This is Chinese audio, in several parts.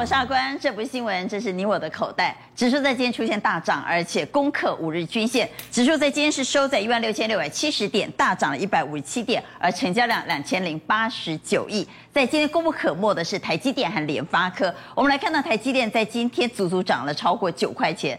我是阿关，这不是新闻，这是你我的口袋。指数在今天出现大涨，而且攻克五日均线。指数在今天是收在一万六千六百七十点，大涨了一百五十七点，而成交量两千零八十九亿。在今天功不可没的是台积电和联发科。我们来看到台积电在今天足足涨了超过九块钱。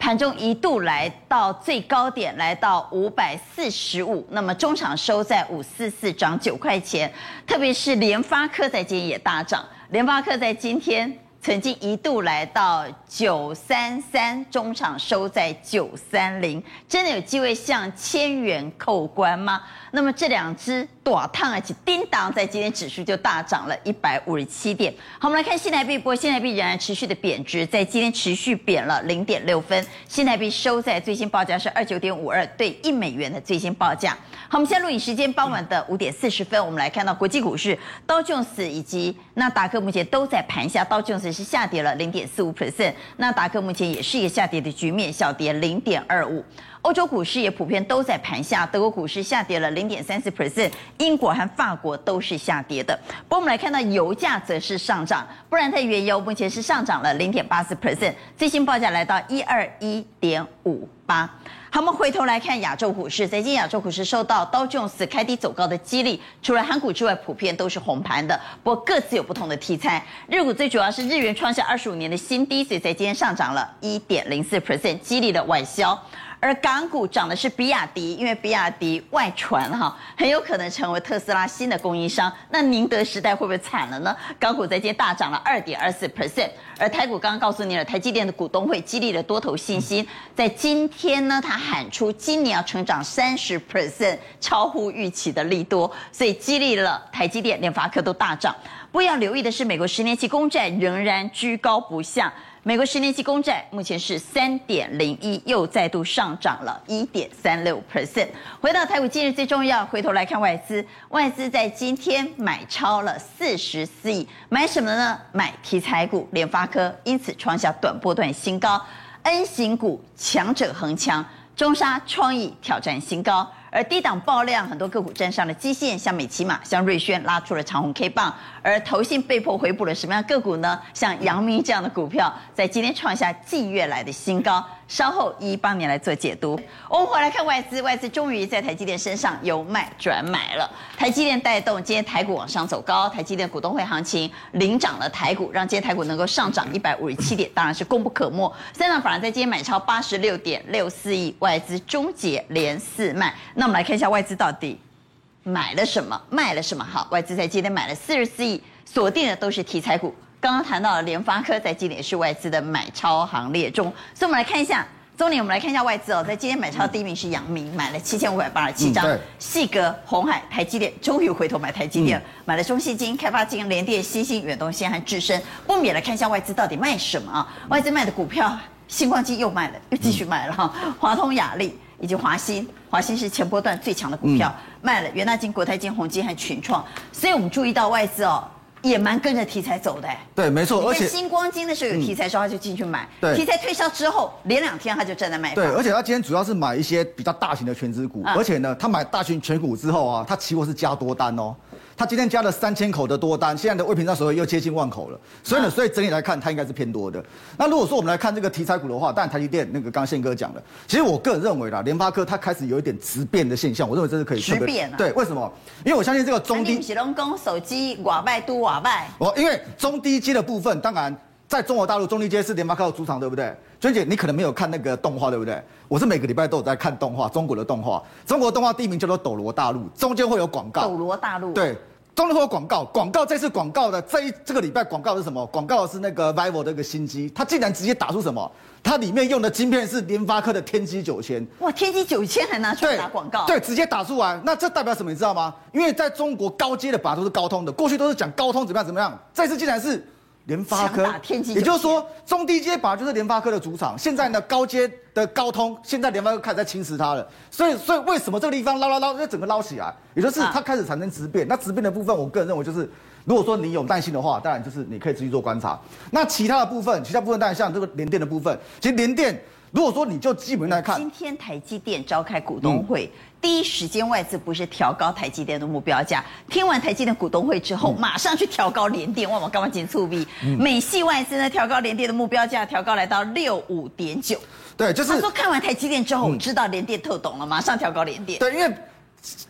盘中一度来到最高点，来到五百四十五，那么中场收在五四四，涨九块钱。特别是联发科在今天也大涨，联发科在今天曾经一度来到九三三，中场收在九三零，真的有机会向千元扣关吗？那么这两只。哇，烫而且叮当，在今天指数就大涨了一百五十七点。好，我们来看新台币，不过新台币仍然持续的贬值，在今天持续贬了零点六分，新台币收在最新报价是二九点五二对一美元的最新报价。好，我们现在录影时间傍晚的五点四十分，我们来看到国际股市，道琼斯以及纳达克目前都在盘下，道琼斯是下跌了零点四五 percent，那达克目前也是一个下跌的局面，小跌零点二五。欧洲股市也普遍都在盘下，德国股市下跌了零点三四 percent，英国和法国都是下跌的。不过我们来看到油价则是上涨，布兰特原油目前是上涨了零点八四 percent，最新报价来到一二一点五八。好，我们回头来看亚洲股市，最近亚洲股市受到道琼斯开低走高的激励，除了韩股之外，普遍都是红盘的。不过各自有不同的题材，日股最主要是日元创下二十五年的新低，所以在今天上涨了一点零四 percent，激励了外销。而港股涨的是比亚迪，因为比亚迪外传哈，很有可能成为特斯拉新的供应商。那宁德时代会不会惨了呢？港股在今天大涨了二点二四 percent，而台股刚刚告诉你了，台积电的股东会激励了多头信心，在今天呢，他喊出今年要成长三十 percent，超乎预期的利多，所以激励了台积电、联发科都大涨。不过要留意的是，美国十年期公债仍然居高不下。美国十年期公债目前是三点零一，又再度上涨了一点三六 percent。回到台股，今日最重要，回头来看外资，外资在今天买超了四十四亿，买什么呢？买题材股，联发科因此创下短波段新高，N 型股强者恒强，中沙创意挑战新高。而低档爆量，很多个股站上了基线，像美琪玛、像瑞轩拉出了长红 K 棒，而投信被迫回补了什么样个股呢？像阳明这样的股票，在今天创下近月来的新高。稍后一一帮你来做解读。我们回来看外资，外资终于在台积电身上由卖转买了。台积电带动今天台股往上走高，台积电股东会行情领涨了台股，让今天台股能够上涨一百五十七点，当然是功不可没。三大法人在今天买超八十六点六四亿，外资终结连四卖。那我们来看一下外资到底买了什么，卖了什么？好，外资在今天买了四十四亿，锁定的都是题材股。刚刚谈到了联发科，在今年是外资的买超行列中，所以我们来看一下，中年我们来看一下外资哦，在今天买超第一名是阳明，买了七千五百八十七张，矽格、红海、台积电终于回头买台积电，买了中信金、开发金、联电、新兴、远东新和智深。我们也来看一下外资到底卖什么啊？外资卖的股票，星光金又卖了，又继续卖了哈，华通雅力以及华新，华新是前波段最强的股票，卖了元大金、国泰金、宏基和群创，所以我们注意到外资哦。也蛮跟着题材走的，对，没错，而且新光金的时候有题材的时候，他就进去买，对，题材退烧之后，连两天他就站在卖。对，而且他今天主要是买一些比较大型的全资股，而且呢，他买大型全股之后啊，他期货是加多单哦。他今天加了三千口的多单，现在的未平仓所有又接近万口了，所以呢，所以整体来看，它应该是偏多的。那如果说我们来看这个题材股的话，当然台积电那个刚刚宪哥讲了，其实我个人认为啦，联发科它开始有一点质变的现象，我认为这是可以 质变。对，为什么？因为我相信这个中低。龙工手机瓦卖都瓦卖。哦，因为中低阶的部分，当然在中国大陆中低阶是联发科的主场，对不对？娟姐，你可能没有看那个动画，对不对？我是每个礼拜都有在看动画，中国的动画。中国动画第一名叫做《斗罗大陆》，中间会有广告。斗罗大陆。对。中间会有广告，广告这次广告的这一这个礼拜广告是什么？广告的是那个 vivo 的一个新机，它竟然直接打出什么？它里面用的晶片是联发科的天玑九千。哇，天玑九千还拿出来打广告？对，对，直接打出来。那这代表什么？你知道吗？因为在中国高阶的把都是高通的，过去都是讲高通怎么样怎么样，这次竟然是。联发科，也就是说中低阶本来就是联发科的主场。现在呢，高阶的高通，现在联发科开始在侵蚀它了。所以，所以为什么这个地方捞捞捞，就整个捞起来？也就是它开始产生质变。那质变的部分，我个人认为就是，如果说你有耐心的话，当然就是你可以继续做观察。那其他的部分，其他部分当然像这个联电的部分，其实联电如果说你就基本来看，今天台积电召开股东会，嗯、第一时间外资不是调高台积电的目标价，听完台积电股东会之后，嗯、马上去调高联电，哇，我干嘛紧促逼？美系外资呢调高联电的目标价，调高来到六五点九。对，就是他说看完台积电之后，嗯、知道联电特懂了，马上调高联电。对，因为。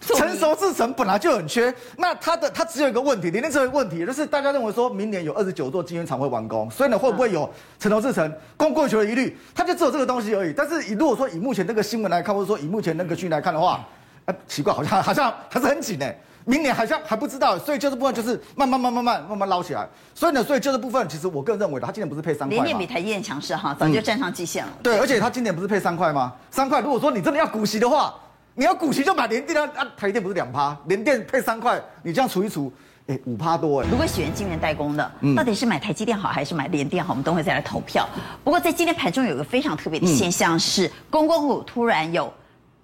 成熟制程本来就很缺，那它的它只有一个问题，联电只有一个问题，就是大家认为说明年有二十九座晶圆厂会完工，所以呢会不会有成熟制程供过于求的疑虑？它就只有这个东西而已。但是以如果说以目前那个新闻来看，或者说以目前那个讯息来看的话，哎，奇怪，好像好像还是很紧哎，明年好像还不知道，所以就这部分就是慢慢慢慢慢慢慢捞起来。所以呢，所以就这部分其实我个人认为的，它今年不是配三块吗？联电比台积电强势哈，早就站上季线了。嗯、对，而且它今年不是配三块吗？三块，如果说你真的要股息的话。你要股息就买联电啊，啊，台电不是两趴，联电配三块，你这样除一除，哎，五趴多哎。如果喜欢晶圆代工的，嗯、到底是买台积电好还是买联电好？我们等会再来投票。不过在今天盘中有个非常特别的现象是，嗯、公共股突然有。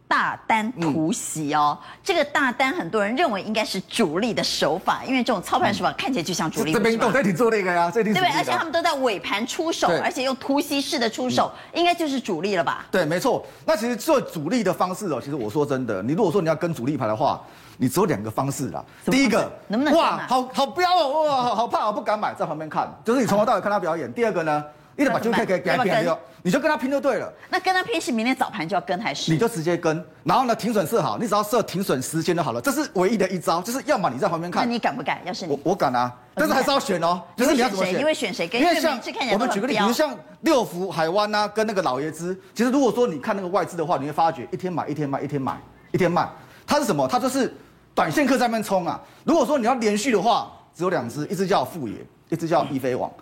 大单突袭哦，嗯、这个大单很多人认为应该是主力的手法，因为这种操盘手法看起来就像主力。这边都在你做那个呀，这对不对？而且他们都在尾盘出手，而且用突袭式的出手，嗯、应该就是主力了吧？对，没错。那其实做主力的方式哦，其实我说真的，你如果说你要跟主力牌的话，你只有两个方式啦。第一个，能不能哇，好好彪哦，哇，好好怕，我不敢买，在旁边看，就是你从头到尾看他表演。第二个呢？你得把就可以给给他拼掉，你就跟他拼就对了。那跟他拼是明天早盘就要跟还是？你就直接跟，然后呢，停损设好，你只要设停损时间就好了。这是唯一的一招，就是要么你在旁边看。那你敢不敢？要是你，我我敢啊，但是还是要选哦。就是你要怎么选？因为选谁？因为像我们举个例子，比如像六福、海湾啊，跟那个老爷子。其实如果说你看那个外资的话，你会发觉一天买一天卖，一天买一天卖。它是什么？它就是短线客在那边冲啊。如果说你要连续的话，只有两只，一只叫富野，一只叫易飞网。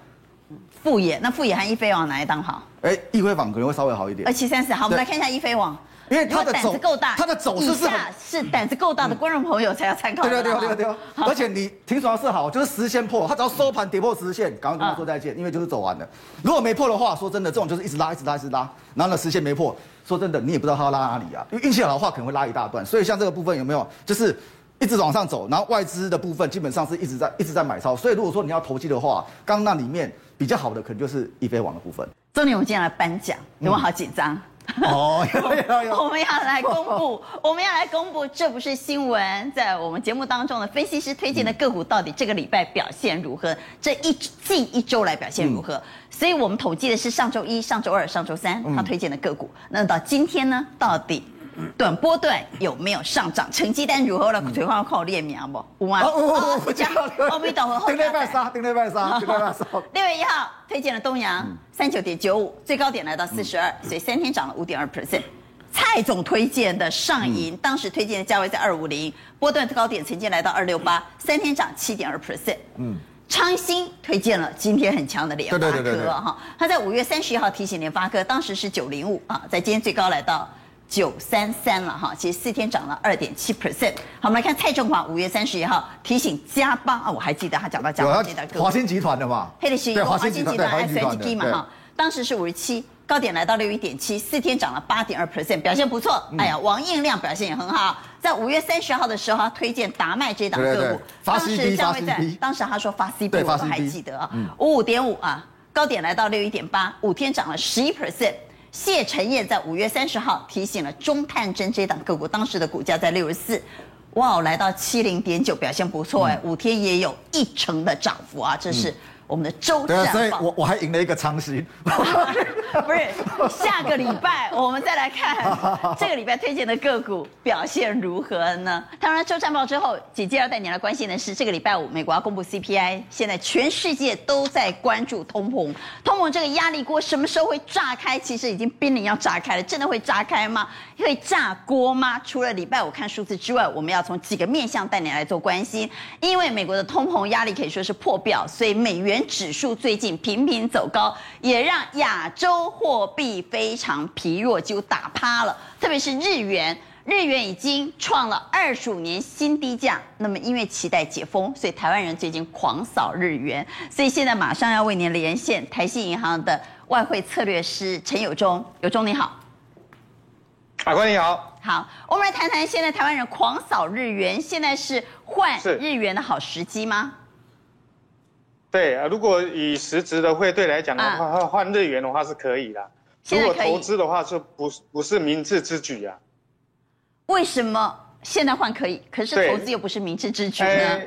富野，那富野和一飞网哪一档好？哎，易飞网可能会稍微好一点。二七三四，好，我们来看一下易飞网，因为他的胆子够大，他的走势是是胆子够大的观众朋友才要参考。对对对对对，而且你停损要设好，就是十日线破，他只要收盘跌破十日线，赶快跟他说再见，因为就是走完了。如果没破的话，说真的，这种就是一直拉，一直拉，一直拉，然后呢，十日线没破，说真的，你也不知道他要拉哪里啊。因为运气好的话，可能会拉一大段。所以像这个部分有没有，就是一直往上走，然后外资的部分基本上是一直在一直在买超。所以如果说你要投机的话，刚刚那里面。比较好的可能就是易飞网的部分。重点，我们今天来颁奖，有没有好紧张？哦，我们要来公布，我们要来公布，这不是新闻，在我们节目当中的分析师推荐的个股，到底这个礼拜表现如何？这一近一周来表现如何？所以我们统计的是上周一、上周二、上周三他推荐的个股。那到今天呢？到底？短波段有没有上涨？成绩单如何了？葵花靠列名不？五万。哦，不讲。阿弥陀佛。顶礼拜三，顶礼拜三，顶礼拜三。六月一号推荐了东阳三九点九五，最高点来到四十二，所以三天涨了五点二 percent。蔡总推荐的上银，当时推荐的价位在二五零，波段高点曾经来到二六八，三天涨七点二 percent。嗯。昌兴推荐了今天很强的联发科哈，他在五月三十一号提醒联发科，当时是九零五啊，在今天最高来到。九三三了哈，其实四天涨了二点七 percent。好，我们来看蔡正华五月三十一号提醒加邦啊，我还记得他讲到加邦这档华新集团的嘛，黑的是华新集团 SSG 嘛哈，当时是五十七，高点来到六一点七，四天涨了八点二 percent，表现不错。哎呀，王应亮表现也很好，在五月三十号的时候，他推荐达麦这档个股，当时价位在，当时他说发 C B，我都还记得啊，五五点五啊，高点来到六一点八，五天涨了十一 percent。谢晨彦在五月三十号提醒了中探针这档个股，当时的股价在六十四，哇，来到七零点九，表现不错哎，五天也有一成的涨幅啊，这是。我们的周展，所以我我还赢了一个长息。不是，下个礼拜我们再来看 这个礼拜推荐的个股表现如何呢？当然，周战报之后，姐姐要带你来关心的是，这个礼拜五美国要公布 CPI，现在全世界都在关注通膨，通膨这个压力锅什么时候会炸开？其实已经濒临要炸开了，真的会炸开吗？会炸锅吗？除了礼拜五看数字之外，我们要从几个面向带你来做关心，因为美国的通膨压力可以说是破表，所以美元。元指数最近频频走高，也让亚洲货币非常疲弱，就打趴了。特别是日元，日元已经创了二十五年新低价。那么，因为期待解封，所以台湾人最近狂扫日元。所以现在马上要为您连线台信银行的外汇策略师陈友忠，友忠你好，法官你好，好，我们来谈谈现在台湾人狂扫日元，现在是换日元的好时机吗？对啊，如果以实质的汇兑来讲的话，换日元的话是可以的。如果投资的话，就不不是明智之举啊。为什么现在换可以，可是投资又不是明智之举呢？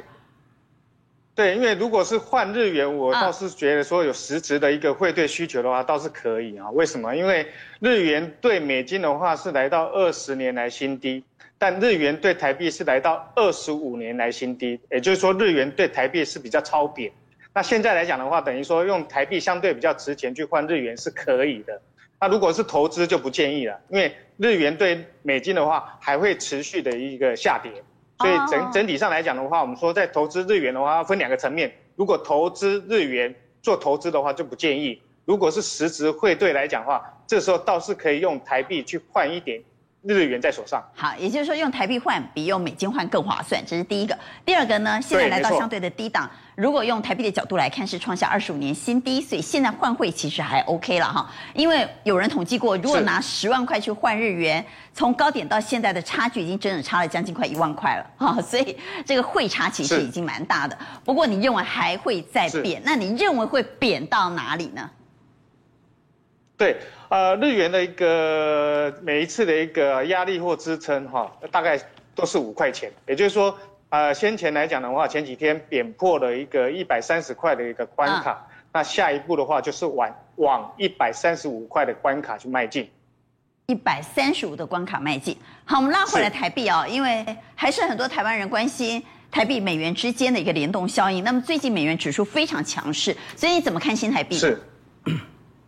对，因为如果是换日元，我倒是觉得说有实质的一个汇兑需求的话，倒是可以啊。为什么？因为日元对美金的话是来到二十年来新低，但日元对台币是来到二十五年来新低，也就是说日元对台币是比较超贬。那现在来讲的话，等于说用台币相对比较值钱去换日元是可以的。那如果是投资就不建议了，因为日元对美金的话还会持续的一个下跌。所以整整体上来讲的话，我们说在投资日元的话，要分两个层面。如果投资日元做投资的话，就不建议；如果是实质汇兑来讲的话，这时候倒是可以用台币去换一点。日元在手上，好，也就是说用台币换比用美金换更划算，这是第一个。第二个呢，现在来到相对的低档，如果用台币的角度来看，是创下二十五年新低，所以现在换汇其实还 OK 了哈。因为有人统计过，如果拿十万块去换日元，从高点到现在的差距已经整整差了将近快一万块了哈，所以这个汇差其实已经蛮大的。不过你认为还会再贬？那你认为会贬到哪里呢？对，呃，日元的一个每一次的一个压力或支撑哈，大概都是五块钱。也就是说，呃，先前来讲的话，前几天贬破了一个一百三十块的一个关卡，啊、那下一步的话就是往往一百三十五块的关卡去迈进。一百三十五的关卡迈进。好，我们拉回来台币哦，因为还是很多台湾人关心台币美元之间的一个联动效应。那么最近美元指数非常强势，所以你怎么看新台币？是。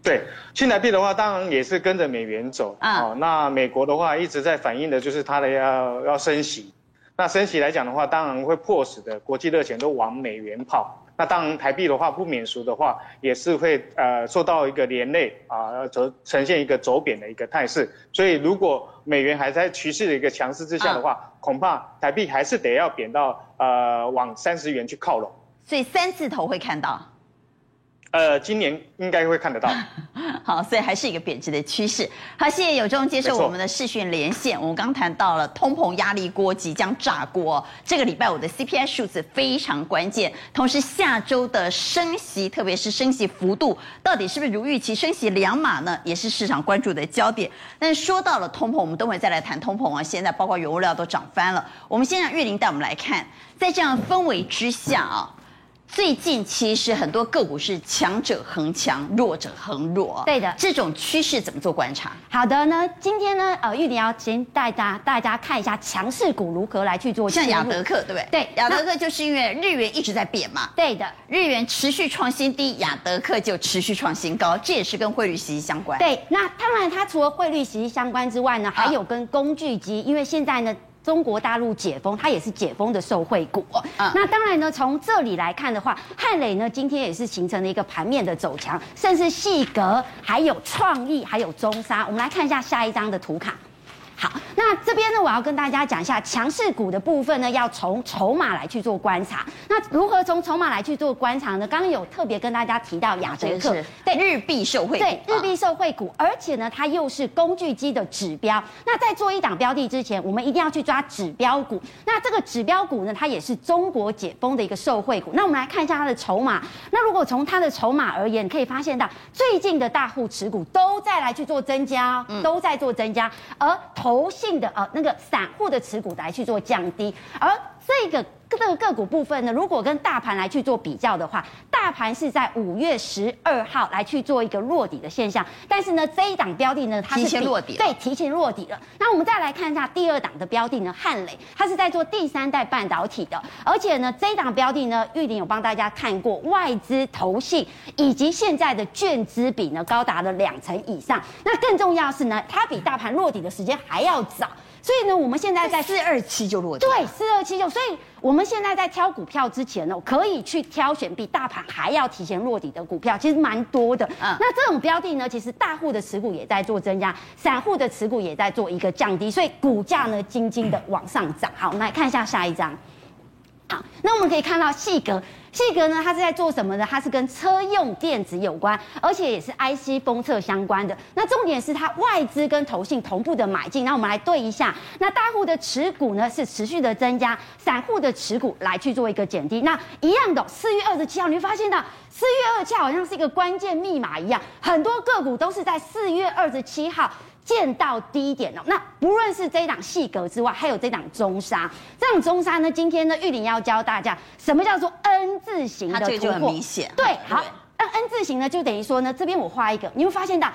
对，新台币的话，当然也是跟着美元走啊、哦。那美国的话一直在反映的就是它的要要升息，那升息来讲的话，当然会迫使的国际热钱都往美元跑。那当然台币的话不免俗的话，也是会呃受到一个连累啊，走呈现一个走贬的一个态势。所以如果美元还在趋势的一个强势之下的话，啊、恐怕台币还是得要贬到呃往三十元去靠拢。所以三字头会看到。呃，今年应该会看得到。好，所以还是一个贬值的趋势。好，谢谢有忠接受我们的视讯连线。我们刚谈到了通膨压力锅即将炸锅，这个礼拜五的 CPI 数字非常关键。同时，下周的升息，特别是升息幅度，到底是不是如预期升息两码呢？也是市场关注的焦点。但是说到了通膨，我们等会再来谈通膨啊。现在包括原物料都涨翻了。我们先让玉玲带我们来看，在这样氛围之下啊。最近其实很多个股是强者恒强，弱者恒弱。对的，这种趋势怎么做观察？好的呢，今天呢，呃，玉玲要先带大家大家看一下强势股如何来去做。像亚德克，对不对？对，亚德克就是因为日元一直在贬嘛。对的，日元持续创新低，亚德克就持续创新高，这也是跟汇率息息相关。对，那当然它除了汇率息息相关之外呢，还有跟工具机，因为现在呢。中国大陆解封，它也是解封的受惠股。嗯，那当然呢，从这里来看的话，汉磊呢今天也是形成了一个盘面的走强，甚至细格，还有创意，还有中沙。我们来看一下下一张的图卡。好，那这边呢，我要跟大家讲一下强势股的部分呢，要从筹码来去做观察。那如何从筹码来去做观察呢？刚刚有特别跟大家提到亚德克，对，日币受惠，对，日币受惠股，而且呢，它又是工具机的指标。那在做一档标的之前，我们一定要去抓指标股。那这个指标股呢，它也是中国解封的一个受惠股。那我们来看一下它的筹码。那如果从它的筹码而言，你可以发现到最近的大户持股都在来去做增加，都在做增加，而同投信的呃那个散户的持股来去做降低，而这个。这个个股部分呢，如果跟大盘来去做比较的话，大盘是在五月十二号来去做一个落底的现象，但是呢，这一档标的呢，它是提前落底，对，提前落底了。那我们再来看一下第二档的标的呢，汉磊，它是在做第三代半导体的，而且呢，这一档标的呢，玉玲有帮大家看过，外资投信以及现在的券资比呢，高达了两成以上。那更重要是呢，它比大盘落底的时间还要早。所以呢，我们现在在四二七就落地。对，四二七就。所以我们现在在挑股票之前呢，可以去挑选比大盘还要提前落底的股票，其实蛮多的。嗯，那这种标的呢，其实大户的持股也在做增加，散户的持股也在做一个降低，所以股价呢，轻轻的往上涨。好，我们来看一下下一张。好，那我们可以看到细格。细格呢，它是在做什么呢？它是跟车用电子有关，而且也是 IC 封测相关的。那重点是它外资跟投信同步的买进。那我们来对一下，那大户的持股呢是持续的增加，散户的持股来去做一个减低。那一样的，四月二十七号，你会发现到四月二十七号好像是一个关键密码一样，很多个股都是在四月二十七号。见到低点哦，那不论是这一档细格之外，还有这档中砂，这档中砂呢，今天呢，玉玲要教大家什么叫做 N 字形的突破，这个就很明显。对，好，那 N 字形呢，就等于说呢，这边我画一个，你会发现到。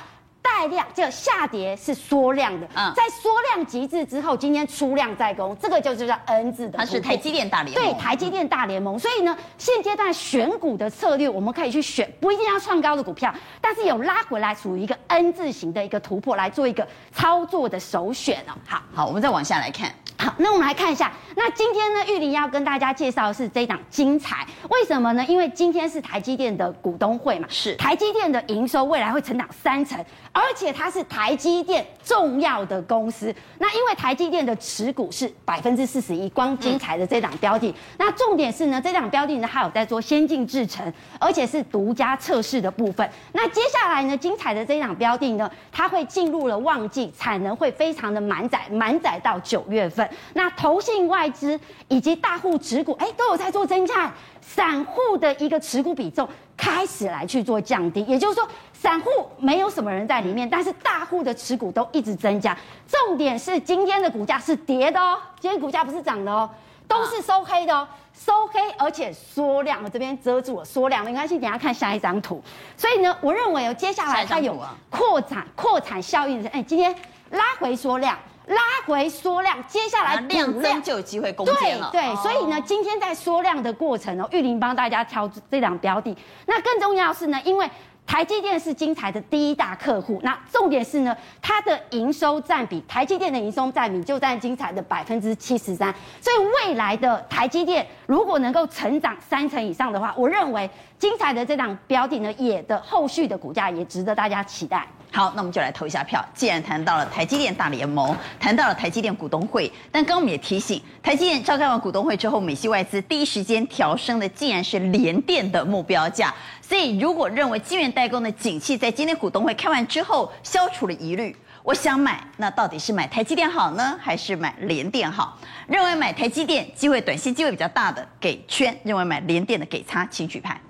带量就下跌是缩量的，嗯，在缩量极致之后，今天出量再攻，这个就是叫 N 字的。它是台积电大联盟。对，台积电大联盟。所以呢，现阶段选股的策略，我们可以去选，不一定要创高的股票，但是有拉回来属于一个 N 字形的一个突破，来做一个操作的首选哦。好，好，我们再往下来看。好，那我们来看一下。那今天呢，玉玲要跟大家介绍的是这一档精彩。为什么呢？因为今天是台积电的股东会嘛，是台积电的营收未来会成长三成，而且它是台积电重要的公司。那因为台积电的持股是百分之四十一，光精彩的这档标的。嗯、那重点是呢，这档标的呢，它有在做先进制程，而且是独家测试的部分。那接下来呢，精彩的这档标的呢，它会进入了旺季，产能会非常的满载，满载到九月份。那投信外资以及大户持股，哎，都有在做增加，散户的一个持股比重开始来去做降低，也就是说，散户没有什么人在里面，但是大户的持股都一直增加。重点是今天的股价是跌的哦，今天股价不是涨的哦，都是收黑的哦，收黑而且缩量，我这边遮住了缩量，没关系，等下看下一张图。所以呢，我认为哦，接下来它有扩展扩产效应的，哎，今天拉回缩量。拉回缩量，接下来量增就有机会攻坚了。对对，所以呢，今天在缩量的过程哦，玉玲帮大家挑这档标的。那更重要是呢，因为台积电是精材的第一大客户，那重点是呢，它的营收占比，台积电的营收占比就占精材的百分之七十三。所以未来的台积电如果能够成长三成以上的话，我认为精材的这档标的呢，也的后续的股价也值得大家期待。好，那我们就来投一下票。既然谈到了台积电大联盟，谈到了台积电股东会，但刚刚我们也提醒，台积电召开完股东会之后，美系外资第一时间调升的，竟然是联电的目标价。所以，如果认为晶圆代工的景气在今天股东会开完之后消除了疑虑，我想买，那到底是买台积电好呢，还是买联电好？认为买台积电机会短线机会比较大的给圈，认为买联电的给叉，请举牌。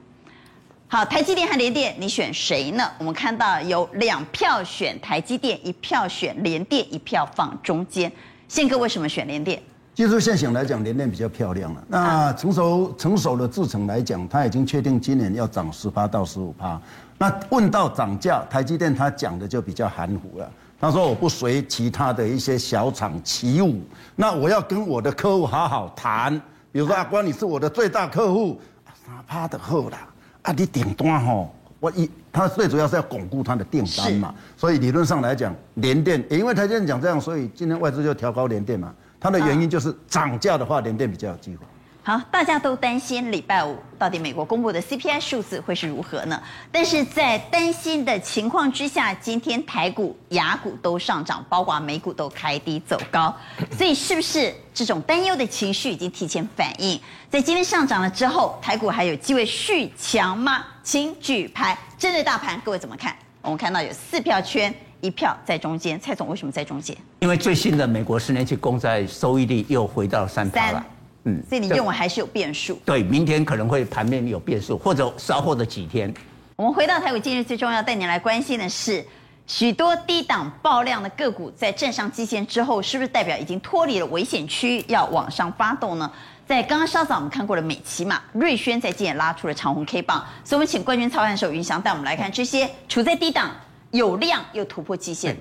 好，台积电和联电，你选谁呢？我们看到有两票选台积电，一票选联电，一票放中间。宪哥为什么选联电？技术线型来讲，联电比较漂亮了。那成熟成熟的制程来讲，它已经确定今年要涨十趴到十五趴。那问到涨价，台积电他讲的就比较含糊了。他说我不随其他的一些小厂起舞，那我要跟我的客户好好谈。比如说阿关，你是我的最大客户，三趴的后啦。啊，你订单吼，我一，他最主要是要巩固他的订单嘛，所以理论上来讲，联电也因为台积电讲这样，所以今天外资就调高联电嘛，它的原因就是涨价的话，联电比较有机会。好，大家都担心礼拜五到底美国公布的 CPI 数字会是如何呢？但是在担心的情况之下，今天台股、雅股都上涨，包括美股都开低走高，所以是不是这种担忧的情绪已经提前反应？在今天上涨了之后，台股还有机会续强吗？请举牌。针对大盘，各位怎么看？我们看到有四票圈，一票在中间。蔡总为什么在中间？因为最新的美国十年期公债收益率又回到三趴了。嗯，所以你认为还是有变数？对，明天可能会盘面有变数，或者稍后的几天。我们回到台股，今日最重要带你来关心的是，许多低档爆量的个股在站上基线之后，是不是代表已经脱离了危险区，要往上发动呢？在刚刚稍早我们看过了美琪玛、瑞轩在今天拉出了长红 K 棒，所以我们请冠军操盘手云翔带我们来看这些处在低档、有量又突破基线。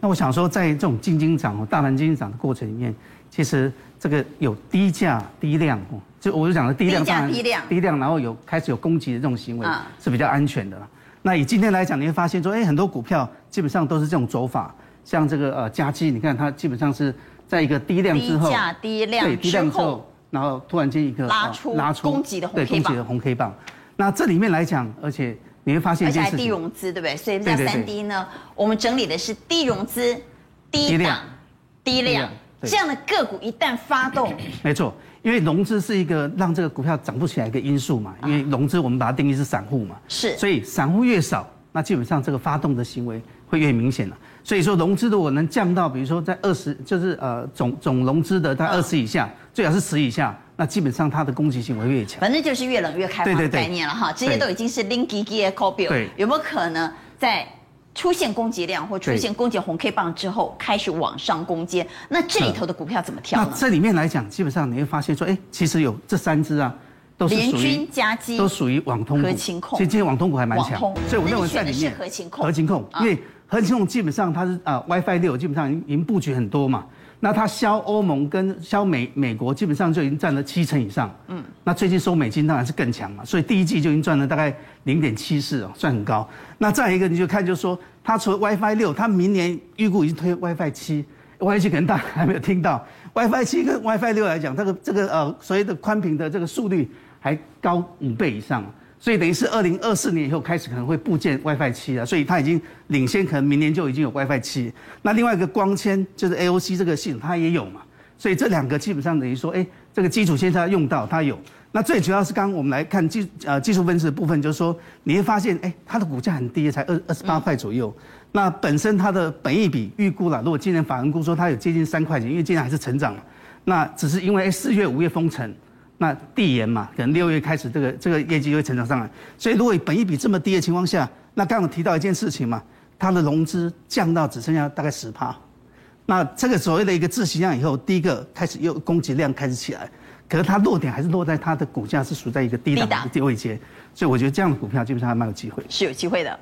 那我想说，在这种进金涨、大盘进金涨的过程里面，其实。这个有低价低量，就我就讲的低量，低价低量，低量，然后有开始有攻击的这种行为是比较安全的。那以今天来讲，你会发现说，哎，很多股票基本上都是这种走法，像这个呃佳基，你看它基本上是在一个低量之后，低价低量，对，低量之后，然后突然间一个拉出拉出攻击的红 K 棒，对，攻击的红 K 棒。那这里面来讲，而且你会发现，而且还低融资，对不对？所以叫三低呢，我们整理的是低融资、低档、低量。这样的个股一旦发动，没错，因为融资是一个让这个股票涨不起来的一个因素嘛。因为融资我们把它定义是散户嘛，是，所以散户越少，那基本上这个发动的行为会越明显了。所以说融资如果能降到，比如说在二十，就是呃总总融资的在二十以下，最好是十以下，那基本上它的攻击性会越强。反正就是越冷越开放的概念了哈，这些都已经是 linky gear copy。对，有没有可能在出现攻击量或出现攻击红 K 棒之后开始往上攻坚？那这里头的股票怎么跳呢？那这里面来讲，基本上你会发现说，哎，其实有这三只啊，都是属于都属于网通股。合情控，所以今天网通股还蛮强，所以我认为在里面合情控，合情控，因为。合勤控基本上它是啊 WiFi 六基本上已经已经布局很多嘛，那它销欧盟跟销美美国基本上就已经占了七成以上，嗯，那最近收美金当然是更强嘛，所以第一季就已经赚了大概零点七四哦，算很高。那再一个你就看就是说，它除了 WiFi 六，它明年预估已经推 WiFi 七，WiFi 七可能大家还没有听到，WiFi 七跟 WiFi 六来讲，这个这个呃所谓的宽频的这个速率还高五倍以上。所以等于是二零二四年以后开始可能会部件 WiFi 七了，所以它已经领先，可能明年就已经有 WiFi 七。那另外一个光纤就是 AOC 这个系统它也有嘛，所以这两个基本上等于说，哎，这个基础线它用到它有。那最主要是刚刚我们来看技呃技术分析的部分，就是说你会发现，哎，它的股价很低，才二二十八块左右。那本身它的本益比预估了，如果今年法人估说它有接近三块钱，因为今年还是成长，那只是因为四月五月封城。那递延嘛，可能六月开始这个这个业绩就会成长上来，所以如果本益比这么低的情况下，那刚刚提到一件事情嘛，它的融资降到只剩下大概十趴，那这个所谓的一个自息量以后，第一个开始又供给量开始起来，可是它落点还是落在它的股价是处在一个低档的低位阶，所以我觉得这样的股票基本上还蛮有机会，是有机会的。